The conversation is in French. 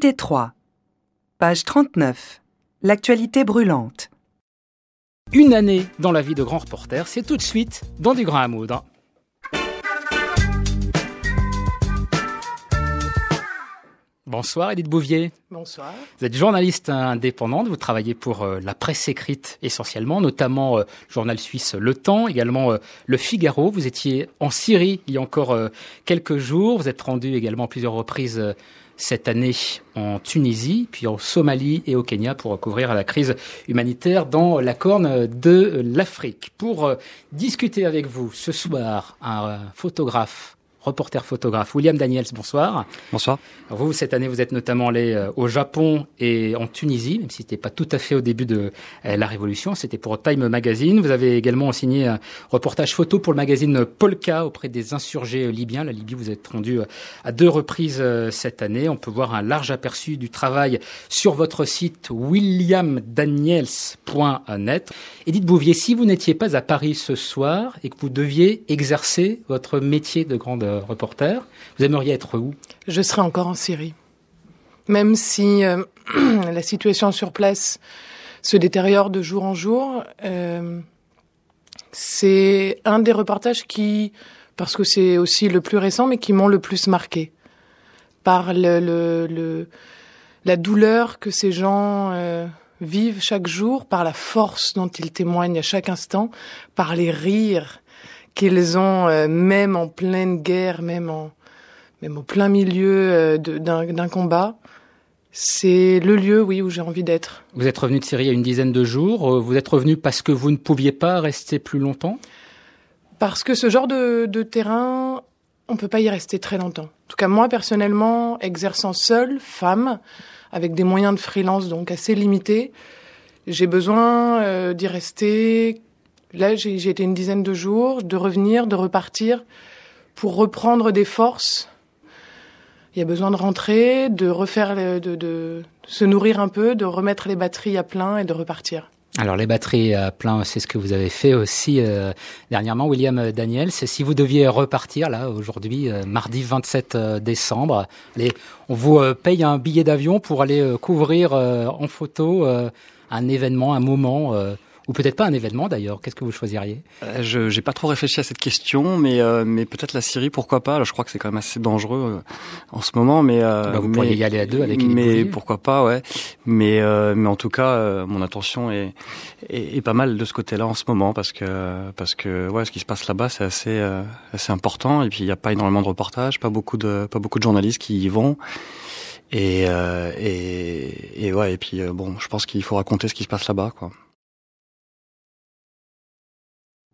Unité 3. Page 39. L'actualité brûlante. Une année dans la vie de grand reporter, c'est tout de suite dans du grain à. Bonsoir Edith Bouvier. Bonsoir. Vous êtes journaliste indépendante, vous travaillez pour euh, la presse écrite essentiellement, notamment euh, le journal suisse Le Temps, également euh, Le Figaro. Vous étiez en Syrie il y a encore quelques jours, vous êtes rendu également à plusieurs reprises cette année en Tunisie, puis en Somalie et au Kenya pour recouvrir la crise humanitaire dans la corne de l'Afrique. Pour discuter avec vous ce soir, un photographe reporter photographe. William Daniels, bonsoir. Bonsoir. vous, cette année, vous êtes notamment allé euh, au Japon et en Tunisie, même si c'était pas tout à fait au début de euh, la Révolution. C'était pour Time Magazine. Vous avez également signé un reportage photo pour le magazine Polka auprès des insurgés libyens. La Libye, vous êtes rendu euh, à deux reprises cette année. On peut voir un large aperçu du travail sur votre site williamdaniels.net. Edith Bouvier, si vous n'étiez pas à Paris ce soir et que vous deviez exercer votre métier de grande reporter. Vous aimeriez être où? Je serais encore en Syrie. Même si euh, la situation sur place se détériore de jour en jour, euh, c'est un des reportages qui, parce que c'est aussi le plus récent, mais qui m'ont le plus marqué par le, la douleur que ces gens euh, vivent chaque jour, par la force dont ils témoignent à chaque instant, par les rires qu'ils ont, euh, même en pleine guerre, même en, même au plein milieu euh, d'un combat. C'est le lieu, oui, où j'ai envie d'être. Vous êtes revenu de Syrie il y a une dizaine de jours. Euh, vous êtes revenu parce que vous ne pouviez pas rester plus longtemps? Parce que ce genre de, de terrain, on peut pas y rester très longtemps. En tout cas, moi, personnellement, exerçant seule, femme, avec des moyens de freelance donc assez limités, j'ai besoin d'y rester Là, j'ai été une dizaine de jours, de revenir, de repartir, pour reprendre des forces. Il y a besoin de rentrer, de refaire, de, se nourrir un peu, de remettre les batteries à plein et de repartir. Alors les batteries à plein, c'est ce que vous avez fait aussi euh, dernièrement, William Daniel. C'est si vous deviez repartir là aujourd'hui, euh, mardi 27 euh, décembre, on vous paye un billet d'avion pour aller couvrir en photo un événement, un moment ou peut-être pas un événement d'ailleurs. Qu'est-ce que vous choisiriez euh, Je j'ai pas trop réfléchi à cette question, mais euh, mais peut-être la Syrie, pourquoi pas. je crois que c'est quand même assez dangereux euh, en ce moment, mais bah, vous pourriez y aller à deux avec. Mais pourquoi pas, ouais. Mais mais en tout cas, mon attention est, est, pas mal de ce côté-là en ce moment parce que parce que ouais, ce qui se passe là-bas, c'est assez assez important. Et puis il n'y a pas énormément de reportages, pas beaucoup de pas beaucoup de journalistes qui y vont. Et, et, et ouais, et puis bon, je pense qu'il faut raconter ce qui se passe là-bas, quoi.